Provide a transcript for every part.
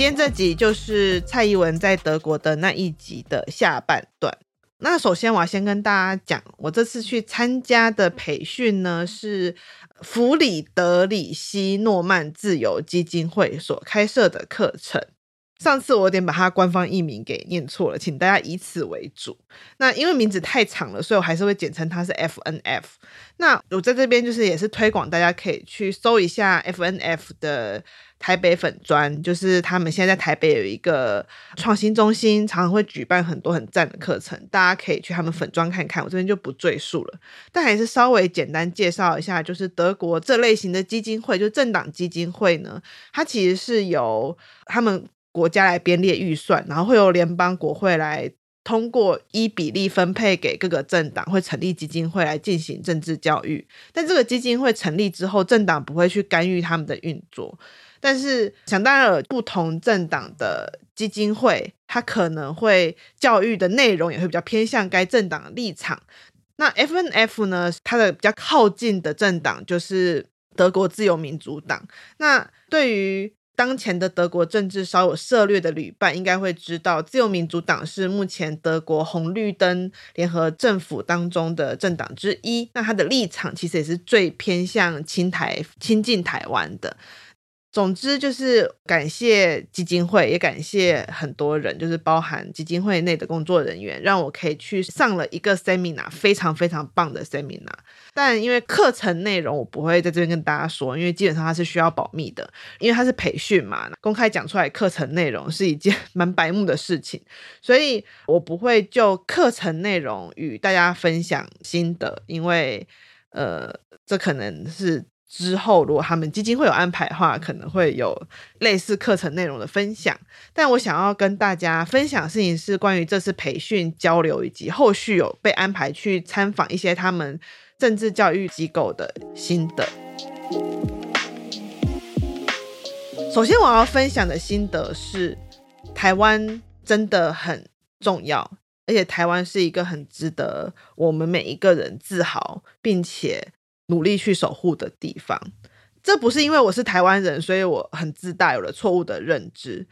今天这集就是蔡依文在德国的那一集的下半段。那首先我要先跟大家讲，我这次去参加的培训呢，是弗里德里希诺曼自由基金会所开设的课程。上次我有点把它官方译名给念错了，请大家以此为主。那因为名字太长了，所以我还是会简称它是 FNF。那我在这边就是也是推广，大家可以去搜一下 FNF 的台北粉专，就是他们现在在台北有一个创新中心，常常会举办很多很赞的课程，大家可以去他们粉专看看。我这边就不赘述了，但还是稍微简单介绍一下，就是德国这类型的基金会，就政党基金会呢，它其实是由他们。国家来编列预算，然后会由联邦国会来通过依比例分配给各个政党，会成立基金会来进行政治教育。但这个基金会成立之后，政党不会去干预他们的运作。但是想当然，不同政党的基金会，它可能会教育的内容也会比较偏向该政党的立场。那 FNF 呢，它的比较靠近的政党就是德国自由民主党。那对于当前的德国政治稍有涉略的旅伴应该会知道，自由民主党是目前德国红绿灯联合政府当中的政党之一。那他的立场其实也是最偏向亲台、亲近台湾的。总之就是感谢基金会，也感谢很多人，就是包含基金会内的工作人员，让我可以去上了一个 seminar，非常非常棒的 seminar。但因为课程内容我不会在这边跟大家说，因为基本上它是需要保密的，因为它是培训嘛，公开讲出来课程内容是一件 蛮白目的事情，所以我不会就课程内容与大家分享心得，因为呃，这可能是。之后，如果他们基金会有安排的话，可能会有类似课程内容的分享。但我想要跟大家分享的事情是关于这次培训交流以及后续有被安排去参访一些他们政治教育机构的心得。首先，我要分享的心得是，台湾真的很重要，而且台湾是一个很值得我们每一个人自豪，并且。努力去守护的地方，这不是因为我是台湾人，所以我很自大，有了错误的认知，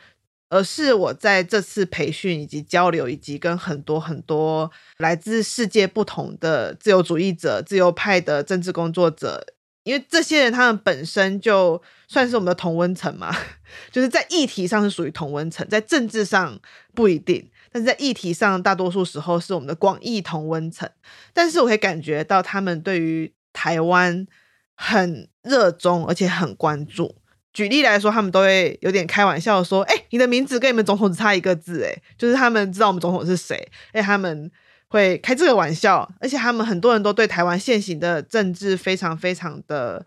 而是我在这次培训以及交流，以及跟很多很多来自世界不同的自由主义者、自由派的政治工作者，因为这些人他们本身就算是我们的同温层嘛，就是在议题上是属于同温层，在政治上不一定，但是在议题上大多数时候是我们的广义同温层，但是我会感觉到他们对于台湾很热衷，而且很关注。举例来说，他们都会有点开玩笑说：“哎、你的名字跟你们总统只差一个字。”哎，就是他们知道我们总统是谁，哎，他们会开这个玩笑。而且他们很多人都对台湾现行的政治非常非常的。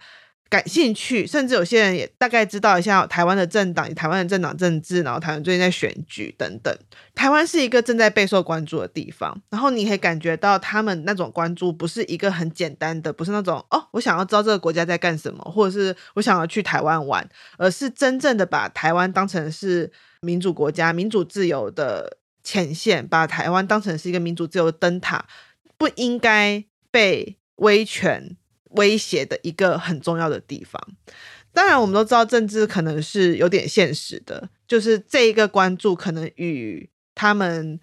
感兴趣，甚至有些人也大概知道一下台湾的政党、台湾的政党政治，然后台湾最近在选举等等。台湾是一个正在备受关注的地方，然后你可以感觉到他们那种关注不是一个很简单的，不是那种哦，我想要知道这个国家在干什么，或者是我想要去台湾玩，而是真正的把台湾当成是民主国家、民主自由的前线，把台湾当成是一个民主自由的灯塔，不应该被威权。威胁的一个很重要的地方，当然我们都知道政治可能是有点现实的，就是这一个关注可能与他们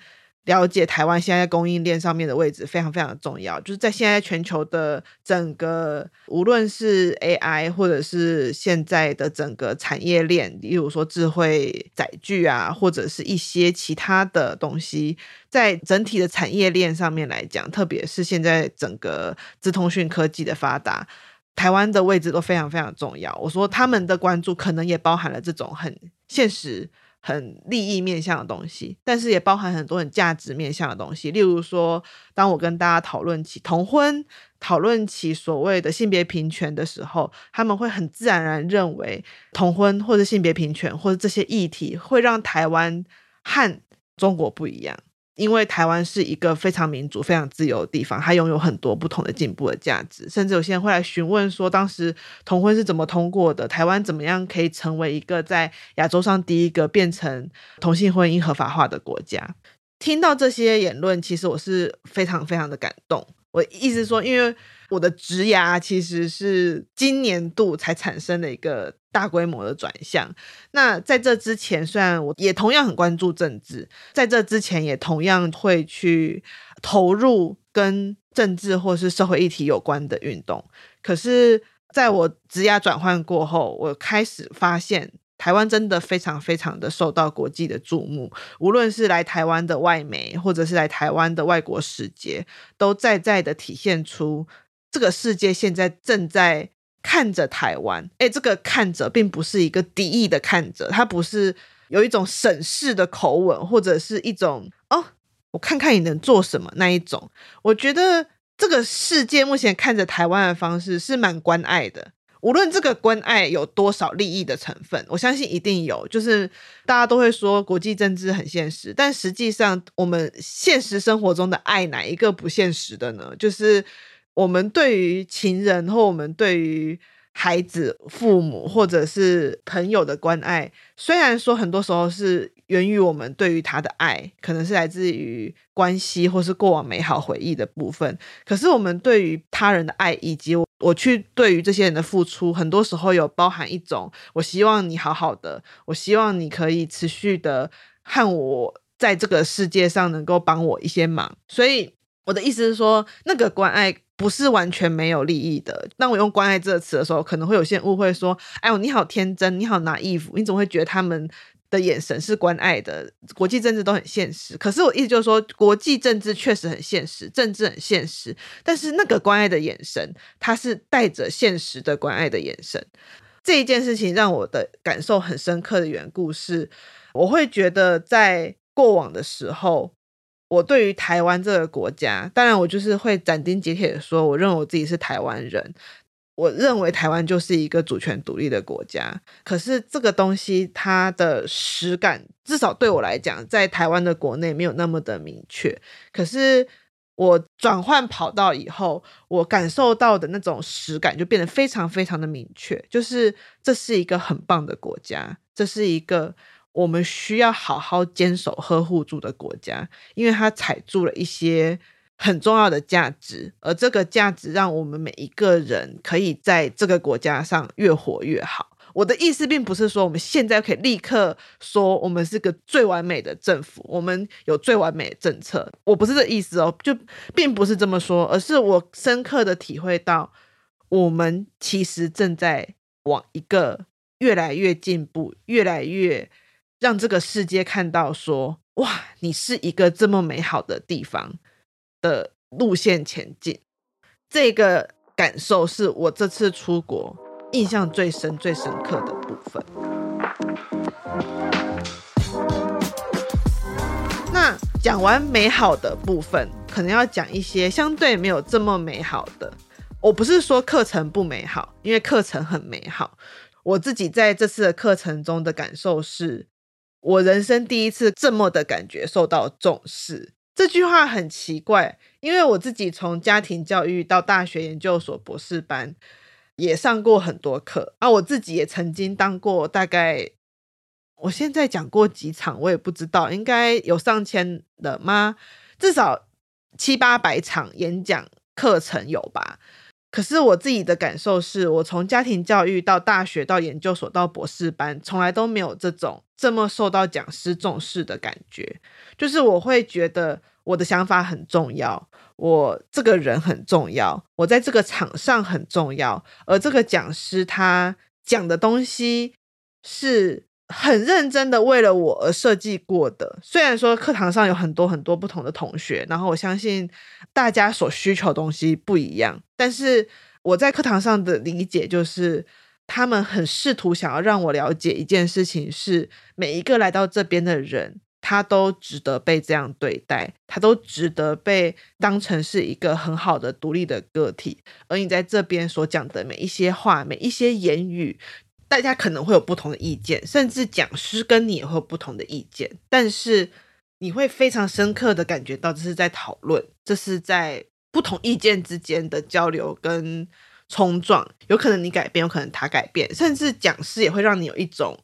了解台湾现在供应链上面的位置非常非常重要，就是在现在全球的整个，无论是 AI 或者是现在的整个产业链，例如说智慧载具啊，或者是一些其他的东西，在整体的产业链上面来讲，特别是现在整个资通讯科技的发达，台湾的位置都非常非常重要。我说他们的关注可能也包含了这种很现实。很利益面向的东西，但是也包含很多很价值面向的东西。例如说，当我跟大家讨论起同婚、讨论起所谓的性别平权的时候，他们会很自然而然认为同婚或者性别平权或者这些议题会让台湾和中国不一样。因为台湾是一个非常民主、非常自由的地方，它拥有很多不同的进步的价值。甚至有些人会来询问说，当时同婚是怎么通过的？台湾怎么样可以成为一个在亚洲上第一个变成同性婚姻合法化的国家？听到这些言论，其实我是非常非常的感动。我意思说，因为我的职涯其实是今年度才产生的一个大规模的转向。那在这之前，虽然我也同样很关注政治，在这之前也同样会去投入跟政治或是社会议题有关的运动。可是，在我职涯转换过后，我开始发现。台湾真的非常非常的受到国际的注目，无论是来台湾的外媒，或者是来台湾的外国使节，都在在的体现出这个世界现在正在看着台湾。诶，这个看着并不是一个敌意的看着，它不是有一种审视的口吻，或者是一种哦，我看看你能做什么那一种。我觉得这个世界目前看着台湾的方式是蛮关爱的。无论这个关爱有多少利益的成分，我相信一定有。就是大家都会说国际政治很现实，但实际上我们现实生活中的爱哪一个不现实的呢？就是我们对于情人或我们对于孩子、父母或者是朋友的关爱，虽然说很多时候是。源于我们对于他的爱，可能是来自于关系或是过往美好回忆的部分。可是我们对于他人的爱，以及我去对于这些人的付出，很多时候有包含一种我希望你好好的，我希望你可以持续的和我在这个世界上能够帮我一些忙。所以我的意思是说，那个关爱不是完全没有利益的。当我用关爱这个词的时候，可能会有些人误会说：“哎呦，你好天真，你好拿衣服你怎么会觉得他们？”的眼神是关爱的，国际政治都很现实。可是我意思就是说，国际政治确实很现实，政治很现实。但是那个关爱的眼神，它是带着现实的关爱的眼神。这一件事情让我的感受很深刻的缘故是，我会觉得在过往的时候，我对于台湾这个国家，当然我就是会斩钉截铁的说，我认为我自己是台湾人。我认为台湾就是一个主权独立的国家，可是这个东西它的实感，至少对我来讲，在台湾的国内没有那么的明确。可是我转换跑道以后，我感受到的那种实感就变得非常非常的明确，就是这是一个很棒的国家，这是一个我们需要好好坚守呵护住的国家，因为它踩住了一些。很重要的价值，而这个价值让我们每一个人可以在这个国家上越活越好。我的意思并不是说我们现在可以立刻说我们是个最完美的政府，我们有最完美的政策，我不是这意思哦，就并不是这么说，而是我深刻的体会到，我们其实正在往一个越来越进步、越来越让这个世界看到说，哇，你是一个这么美好的地方。的路线前进，这个感受是我这次出国印象最深、最深刻的部分。那讲完美好的部分，可能要讲一些相对没有这么美好的。我不是说课程不美好，因为课程很美好。我自己在这次的课程中的感受是，我人生第一次这么的感觉受到重视。这句话很奇怪，因为我自己从家庭教育到大学研究所博士班，也上过很多课啊。我自己也曾经当过大概，我现在讲过几场，我也不知道，应该有上千的吗？至少七八百场演讲课程有吧。可是我自己的感受是，我从家庭教育到大学到研究所到博士班，从来都没有这种这么受到讲师重视的感觉。就是我会觉得我的想法很重要，我这个人很重要，我在这个场上很重要，而这个讲师他讲的东西是很认真的为了我而设计过的。虽然说课堂上有很多很多不同的同学，然后我相信大家所需求的东西不一样，但是我在课堂上的理解就是，他们很试图想要让我了解一件事情，是每一个来到这边的人。他都值得被这样对待，他都值得被当成是一个很好的独立的个体。而你在这边所讲的每一些话、每一些言语，大家可能会有不同的意见，甚至讲师跟你也会有不同的意见。但是你会非常深刻的感觉到这是在讨论，这是在不同意见之间的交流跟冲撞。有可能你改变，有可能他改变，甚至讲师也会让你有一种，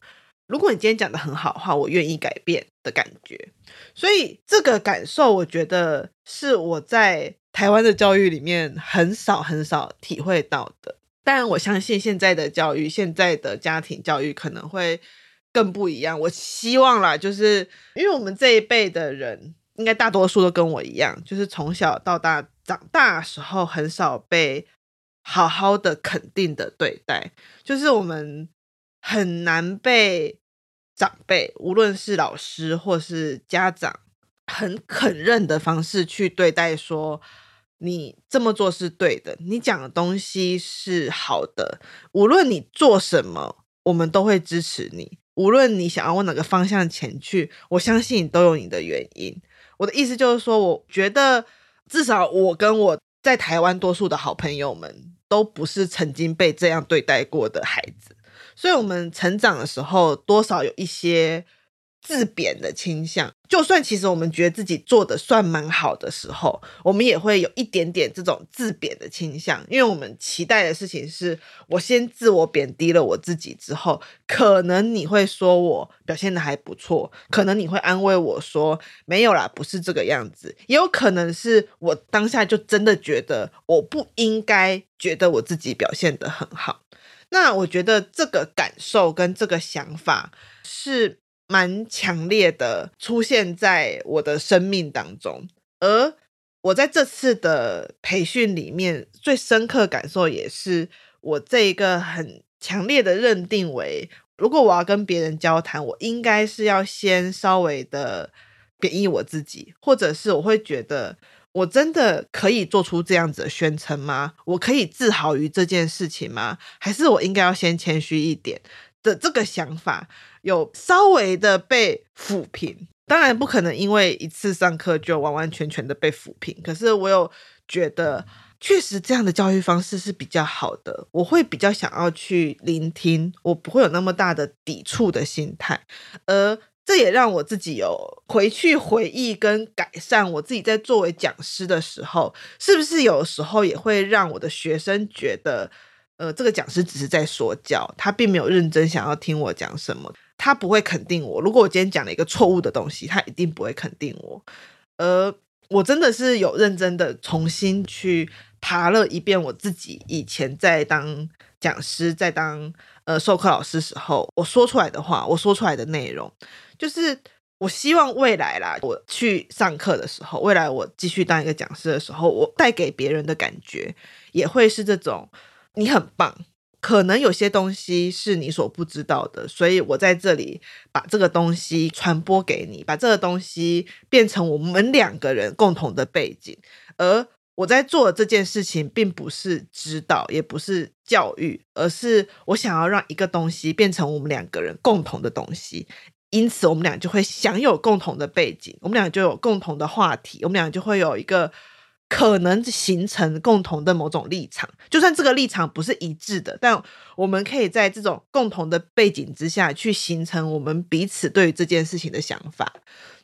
如果你今天讲的很好的话，我愿意改变的感觉。所以这个感受，我觉得是我在台湾的教育里面很少很少体会到的。当然，我相信现在的教育，现在的家庭教育可能会。更不一样。我希望啦，就是因为我们这一辈的人，应该大多数都跟我一样，就是从小到大长大时候，很少被好好的肯定的对待，就是我们很难被长辈，无论是老师或是家长，很肯认的方式去对待，说你这么做是对的，你讲的东西是好的，无论你做什么，我们都会支持你。无论你想要往哪个方向前去，我相信你都有你的原因。我的意思就是说，我觉得至少我跟我在台湾多数的好朋友们，都不是曾经被这样对待过的孩子，所以我们成长的时候，多少有一些。自贬的倾向，就算其实我们觉得自己做的算蛮好的时候，我们也会有一点点这种自贬的倾向，因为我们期待的事情是，我先自我贬低了我自己之后，可能你会说我表现的还不错，可能你会安慰我说没有啦，不是这个样子，也有可能是我当下就真的觉得我不应该觉得我自己表现得很好，那我觉得这个感受跟这个想法是。蛮强烈的出现在我的生命当中，而我在这次的培训里面最深刻感受也是我这一个很强烈的认定为，如果我要跟别人交谈，我应该是要先稍微的贬抑我自己，或者是我会觉得我真的可以做出这样子的宣称吗？我可以自豪于这件事情吗？还是我应该要先谦虚一点？的这个想法有稍微的被抚平，当然不可能因为一次上课就完完全全的被抚平。可是我有觉得，确实这样的教育方式是比较好的。我会比较想要去聆听，我不会有那么大的抵触的心态。而这也让我自己有回去回忆跟改善我自己在作为讲师的时候，是不是有时候也会让我的学生觉得。呃，这个讲师只是在说教，他并没有认真想要听我讲什么，他不会肯定我。如果我今天讲了一个错误的东西，他一定不会肯定我。而我真的是有认真的重新去爬了一遍我自己以前在当讲师、在当呃授课老师时候，我说出来的话，我说出来的内容，就是我希望未来啦，我去上课的时候，未来我继续当一个讲师的时候，我带给别人的感觉也会是这种。你很棒，可能有些东西是你所不知道的，所以我在这里把这个东西传播给你，把这个东西变成我们两个人共同的背景。而我在做这件事情，并不是指导，也不是教育，而是我想要让一个东西变成我们两个人共同的东西，因此我们俩就会享有共同的背景，我们俩就有共同的话题，我们俩就会有一个。可能形成共同的某种立场，就算这个立场不是一致的，但我们可以在这种共同的背景之下去形成我们彼此对于这件事情的想法。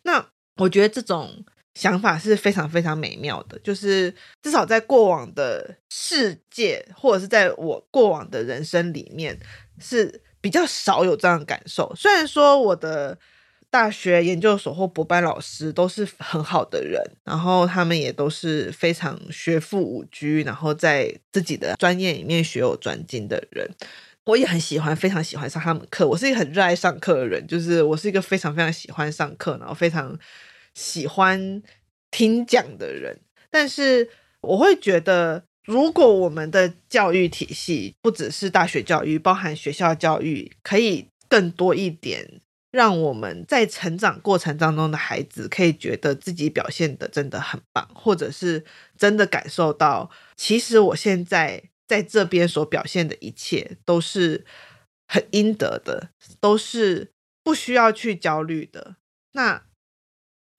那我觉得这种想法是非常非常美妙的，就是至少在过往的世界，或者是在我过往的人生里面，是比较少有这样的感受。虽然说我的。大学研究所或博班老师都是很好的人，然后他们也都是非常学富五车，然后在自己的专业里面学有专精的人。我也很喜欢，非常喜欢上他们课。我是一个很热爱上课的人，就是我是一个非常非常喜欢上课，然后非常喜欢听讲的人。但是我会觉得，如果我们的教育体系不只是大学教育，包含学校教育，可以更多一点。让我们在成长过程当中的孩子可以觉得自己表现的真的很棒，或者是真的感受到，其实我现在在这边所表现的一切都是很应得的，都是不需要去焦虑的。那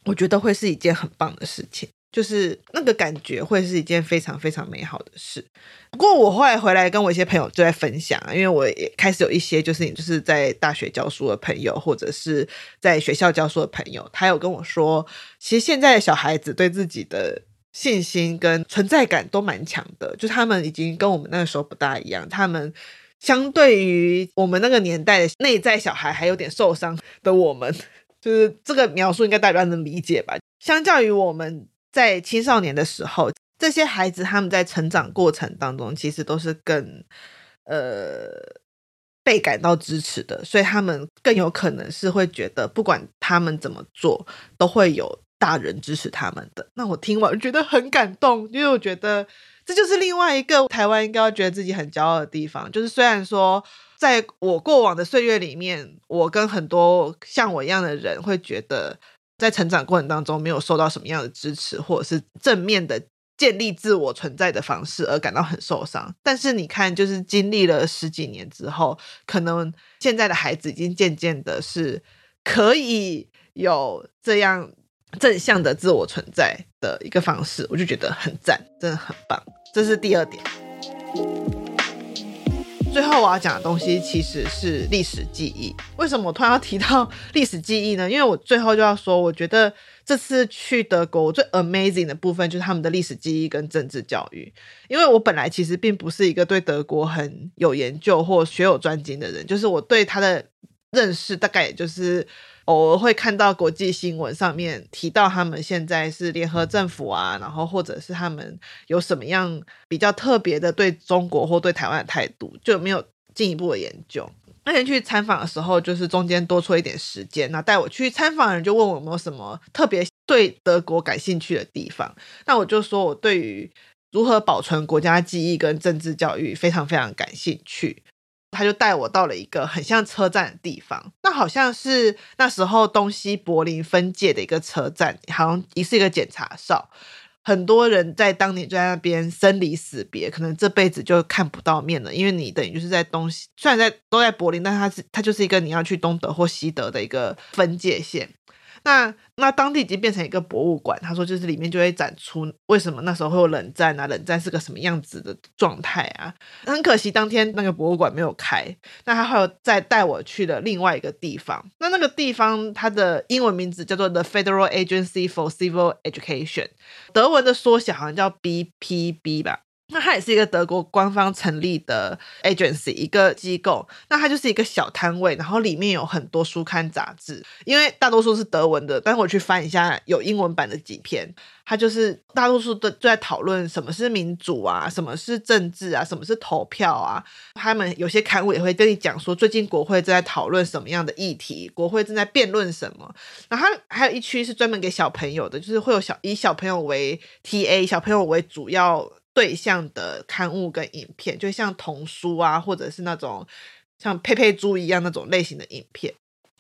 我觉得会是一件很棒的事情。就是那个感觉会是一件非常非常美好的事。不过我后来回来跟我一些朋友就在分享，因为我也开始有一些就是你就是在大学教书的朋友，或者是在学校教书的朋友，他有跟我说，其实现在的小孩子对自己的信心跟存在感都蛮强的，就他们已经跟我们那个时候不大一样，他们相对于我们那个年代的内在小孩还有点受伤的我们，就是这个描述应该大家能理解吧？相较于我们。在青少年的时候，这些孩子他们在成长过程当中，其实都是更呃被感到支持的，所以他们更有可能是会觉得，不管他们怎么做，都会有大人支持他们的。那我听完觉得很感动，因为我觉得这就是另外一个台湾应该要觉得自己很骄傲的地方，就是虽然说在我过往的岁月里面，我跟很多像我一样的人会觉得。在成长过程当中，没有受到什么样的支持，或者是正面的建立自我存在的方式，而感到很受伤。但是你看，就是经历了十几年之后，可能现在的孩子已经渐渐的是可以有这样正向的自我存在的一个方式，我就觉得很赞，真的很棒。这是第二点。最后我要讲的东西其实是历史记忆。为什么我突然要提到历史记忆呢？因为我最后就要说，我觉得这次去德国，我最 amazing 的部分就是他们的历史记忆跟政治教育。因为我本来其实并不是一个对德国很有研究或学有专精的人，就是我对他的认识大概也就是。偶尔会看到国际新闻上面提到他们现在是联合政府啊，然后或者是他们有什么样比较特别的对中国或对台湾的态度，就没有进一步的研究。那天去参访的时候，就是中间多出一点时间，那带我去参访的人就问我有没有什么特别对德国感兴趣的地方，那我就说我对于如何保存国家记忆跟政治教育非常非常感兴趣。他就带我到了一个很像车站的地方，那好像是那时候东西柏林分界的一个车站，好像也是一个检查哨，很多人在当年就在那边生离死别，可能这辈子就看不到面了，因为你等于就是在东西，虽然在都在柏林，但它是它就是一个你要去东德或西德的一个分界线。那那当地已经变成一个博物馆，他说就是里面就会展出为什么那时候会有冷战啊，冷战是个什么样子的状态啊。很可惜当天那个博物馆没有开，那他还有再带我去了另外一个地方。那那个地方它的英文名字叫做 The Federal Agency for Civil Education，德文的缩写好像叫 BPB 吧。那它也是一个德国官方成立的 agency，一个机构。那它就是一个小摊位，然后里面有很多书刊杂志。因为大多数是德文的，但是我去翻一下有英文版的几篇，它就是大多数都在讨论什么是民主啊，什么是政治啊，什么是投票啊。他们有些刊物也会跟你讲说，最近国会正在讨论什么样的议题，国会正在辩论什么。然后它还有一区是专门给小朋友的，就是会有小以小朋友为 TA，小朋友为主要。对象的刊物跟影片，就像童书啊，或者是那种像佩佩猪一样那种类型的影片。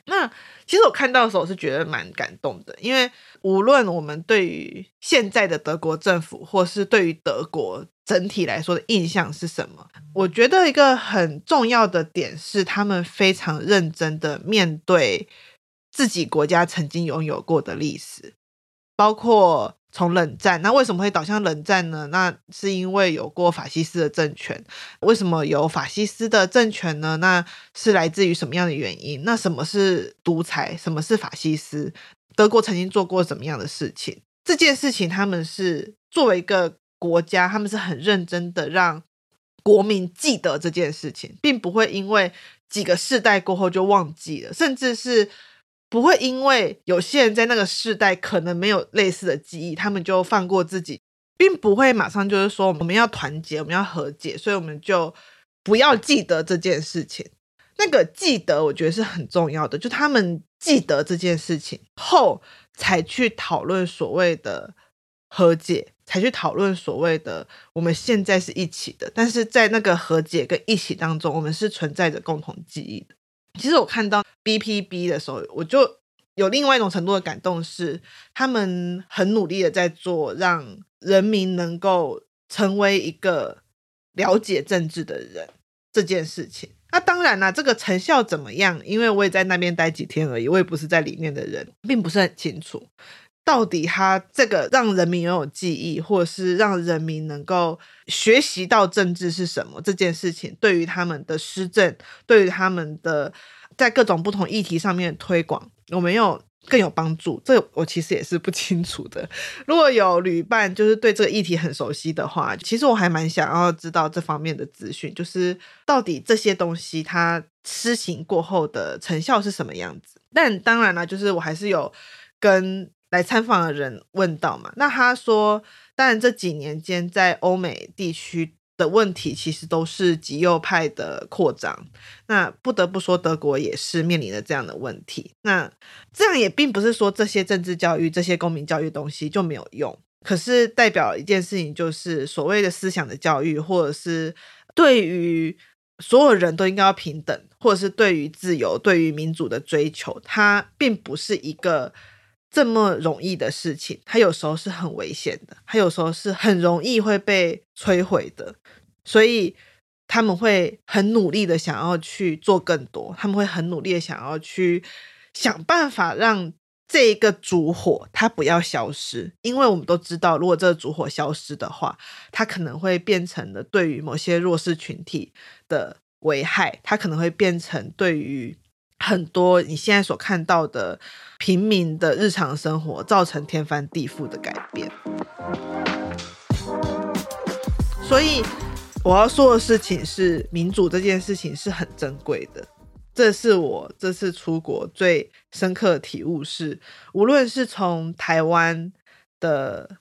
那其实我看到的时候，我是觉得蛮感动的，因为无论我们对于现在的德国政府，或是对于德国整体来说的印象是什么，我觉得一个很重要的点是，他们非常认真的面对自己国家曾经拥有过的历史，包括。从冷战，那为什么会导向冷战呢？那是因为有过法西斯的政权。为什么有法西斯的政权呢？那是来自于什么样的原因？那什么是独裁？什么是法西斯？德国曾经做过什么样的事情？这件事情他们是作为一个国家，他们是很认真的让国民记得这件事情，并不会因为几个世代过后就忘记了，甚至是。不会因为有些人在那个世代可能没有类似的记忆，他们就放过自己，并不会马上就是说我们要团结，我们要和解，所以我们就不要记得这件事情。那个记得，我觉得是很重要的，就他们记得这件事情后，才去讨论所谓的和解，才去讨论所谓的我们现在是一起的，但是在那个和解跟一起当中，我们是存在着共同记忆的。其实我看到 BPB 的时候，我就有另外一种程度的感动，是他们很努力的在做，让人民能够成为一个了解政治的人这件事情。那当然啦，这个成效怎么样？因为我也在那边待几天而已，我也不是在里面的人，并不是很清楚。到底他这个让人民拥有记忆，或者是让人民能够学习到政治是什么这件事情，对于他们的施政，对于他们的在各种不同议题上面推广，有没有更有帮助？这我其实也是不清楚的。如果有旅伴就是对这个议题很熟悉的话，其实我还蛮想要知道这方面的资讯，就是到底这些东西它施行过后的成效是什么样子。但当然了，就是我还是有跟。来参访的人问到嘛，那他说，当然这几年间在欧美地区的问题其实都是极右派的扩张。那不得不说，德国也是面临着这样的问题。那这样也并不是说这些政治教育、这些公民教育东西就没有用，可是代表一件事情，就是所谓的思想的教育，或者是对于所有人都应该要平等，或者是对于自由、对于民主的追求，它并不是一个。这么容易的事情，它有时候是很危险的，它有时候是很容易会被摧毁的，所以他们会很努力的想要去做更多，他们会很努力的想要去想办法让这一个烛火它不要消失，因为我们都知道，如果这个烛火消失的话，它可能会变成了对于某些弱势群体的危害，它可能会变成对于。很多你现在所看到的平民的日常生活，造成天翻地覆的改变。所以我要说的事情是，民主这件事情是很珍贵的。这是我这次出国最深刻的体悟是，无论是从台湾的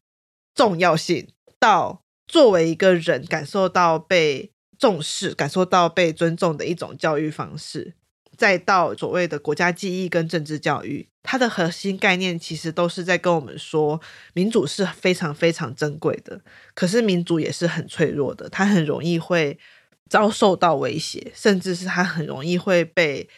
重要性，到作为一个人感受到被重视、感受到被尊重的一种教育方式。再到所谓的国家记忆跟政治教育，它的核心概念其实都是在跟我们说，民主是非常非常珍贵的，可是民主也是很脆弱的，它很容易会遭受到威胁，甚至是它很容易会被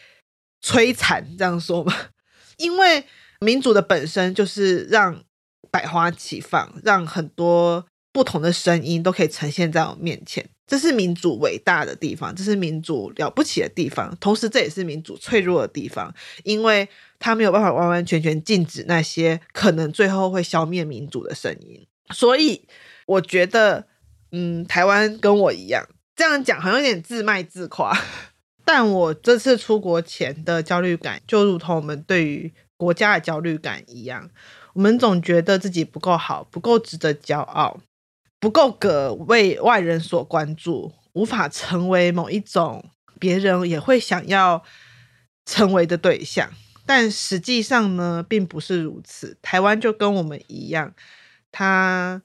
摧残，这样说吧。因为民主的本身就是让百花齐放，让很多不同的声音都可以呈现在我面前。这是民主伟大的地方，这是民主了不起的地方，同时这也是民主脆弱的地方，因为它没有办法完完全全禁止那些可能最后会消灭民主的声音。所以我觉得，嗯，台湾跟我一样，这样讲好像有点自卖自夸，但我这次出国前的焦虑感，就如同我们对于国家的焦虑感一样，我们总觉得自己不够好，不够值得骄傲。不够格为外人所关注，无法成为某一种别人也会想要成为的对象。但实际上呢，并不是如此。台湾就跟我们一样，它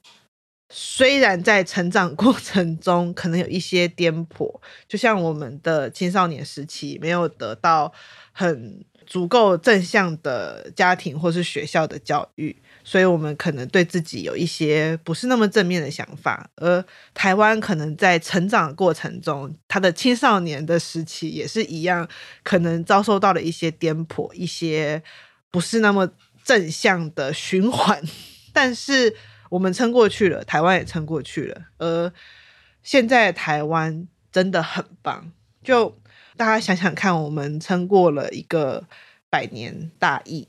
虽然在成长过程中可能有一些颠簸，就像我们的青少年时期没有得到很足够正向的家庭或是学校的教育。所以，我们可能对自己有一些不是那么正面的想法，而台湾可能在成长过程中，他的青少年的时期也是一样，可能遭受到了一些颠簸，一些不是那么正向的循环。但是我们撑过去了，台湾也撑过去了，而现在台湾真的很棒。就大家想想看，我们撑过了一个百年大疫。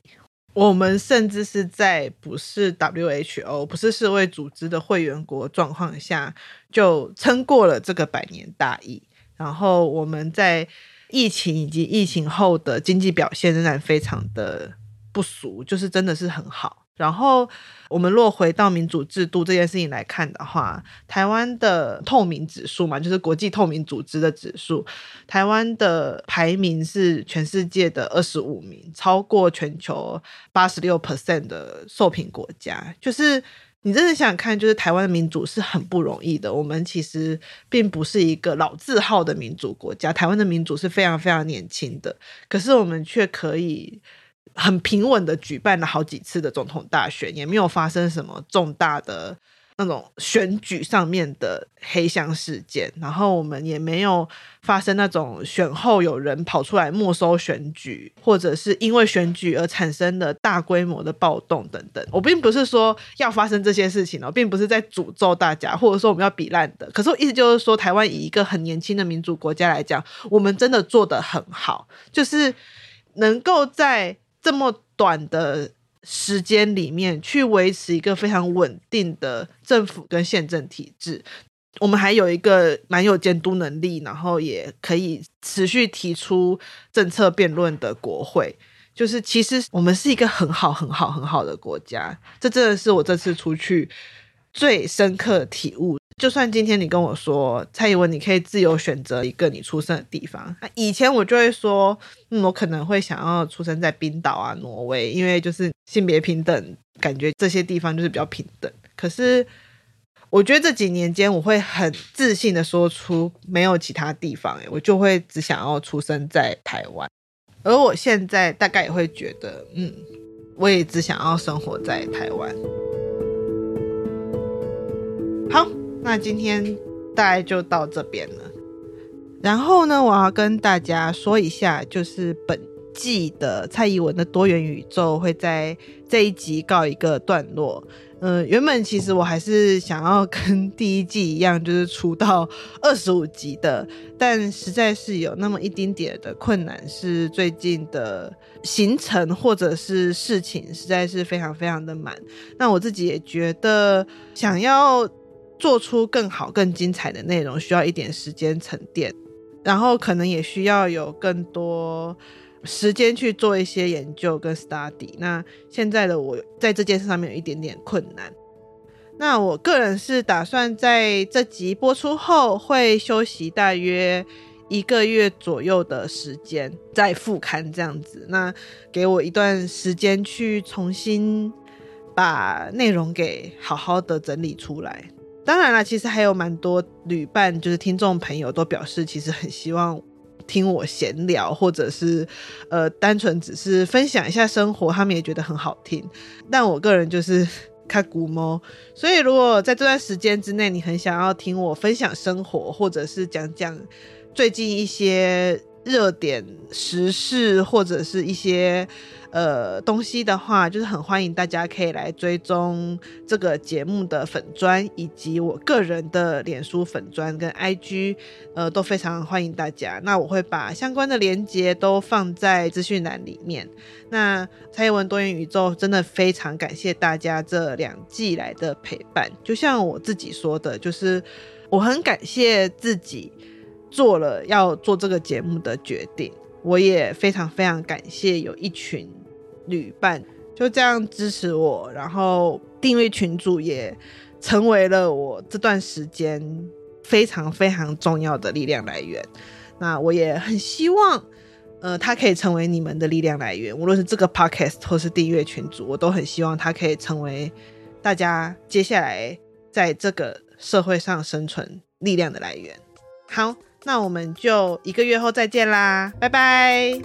我们甚至是在不是 WHO、不是世卫组织的会员国状况下，就撑过了这个百年大疫。然后我们在疫情以及疫情后的经济表现仍然非常的不俗，就是真的是很好。然后我们落回到民主制度这件事情来看的话，台湾的透明指数嘛，就是国际透明组织的指数，台湾的排名是全世界的二十五名，超过全球八十六 percent 的受评国家。就是你真的想想看，就是台湾的民主是很不容易的。我们其实并不是一个老字号的民主国家，台湾的民主是非常非常年轻的，可是我们却可以。很平稳的举办了好几次的总统大选，也没有发生什么重大的那种选举上面的黑箱事件。然后我们也没有发生那种选后有人跑出来没收选举，或者是因为选举而产生的大规模的暴动等等。我并不是说要发生这些事情哦，并不是在诅咒大家，或者说我们要比烂的。可是我意思就是说，台湾以一个很年轻的民主国家来讲，我们真的做得很好，就是能够在。这么短的时间里面去维持一个非常稳定的政府跟宪政体制。我们还有一个蛮有监督能力，然后也可以持续提出政策辩论的国会。就是其实我们是一个很好、很好、很好的国家。这真的是我这次出去最深刻体悟。就算今天你跟我说蔡宜文，你可以自由选择一个你出生的地方。那以前我就会说，嗯，我可能会想要出生在冰岛啊、挪威，因为就是性别平等，感觉这些地方就是比较平等。可是我觉得这几年间，我会很自信的说出没有其他地方，我就会只想要出生在台湾。而我现在大概也会觉得，嗯，我也只想要生活在台湾。好。那今天大概就到这边了。然后呢，我要跟大家说一下，就是本季的蔡宜文的多元宇宙会在这一集告一个段落。嗯、原本其实我还是想要跟第一季一样，就是出到二十五集的，但实在是有那么一丁点的困难，是最近的行程或者是事情实在是非常非常的满。那我自己也觉得想要。做出更好、更精彩的内容，需要一点时间沉淀，然后可能也需要有更多时间去做一些研究跟 study。那现在的我在这件事上面有一点点困难。那我个人是打算在这集播出后会休息大约一个月左右的时间再复刊这样子。那给我一段时间去重新把内容给好好的整理出来。当然了，其实还有蛮多旅伴，就是听众朋友都表示，其实很希望听我闲聊，或者是呃，单纯只是分享一下生活，他们也觉得很好听。但我个人就是 看古猫，所以如果在这段时间之内，你很想要听我分享生活，或者是讲讲最近一些热点时事，或者是一些。呃，东西的话，就是很欢迎大家可以来追踪这个节目的粉专，以及我个人的脸书粉专跟 IG，呃，都非常欢迎大家。那我会把相关的连接都放在资讯栏里面。那蔡英文多元宇宙真的非常感谢大家这两季来的陪伴。就像我自己说的，就是我很感谢自己做了要做这个节目的决定。我也非常非常感谢有一群旅伴就这样支持我，然后订阅群主也成为了我这段时间非常非常重要的力量来源。那我也很希望，呃，它可以成为你们的力量来源，无论是这个 podcast 或是订阅群组，我都很希望它可以成为大家接下来在这个社会上生存力量的来源。好。那我们就一个月后再见啦，拜拜。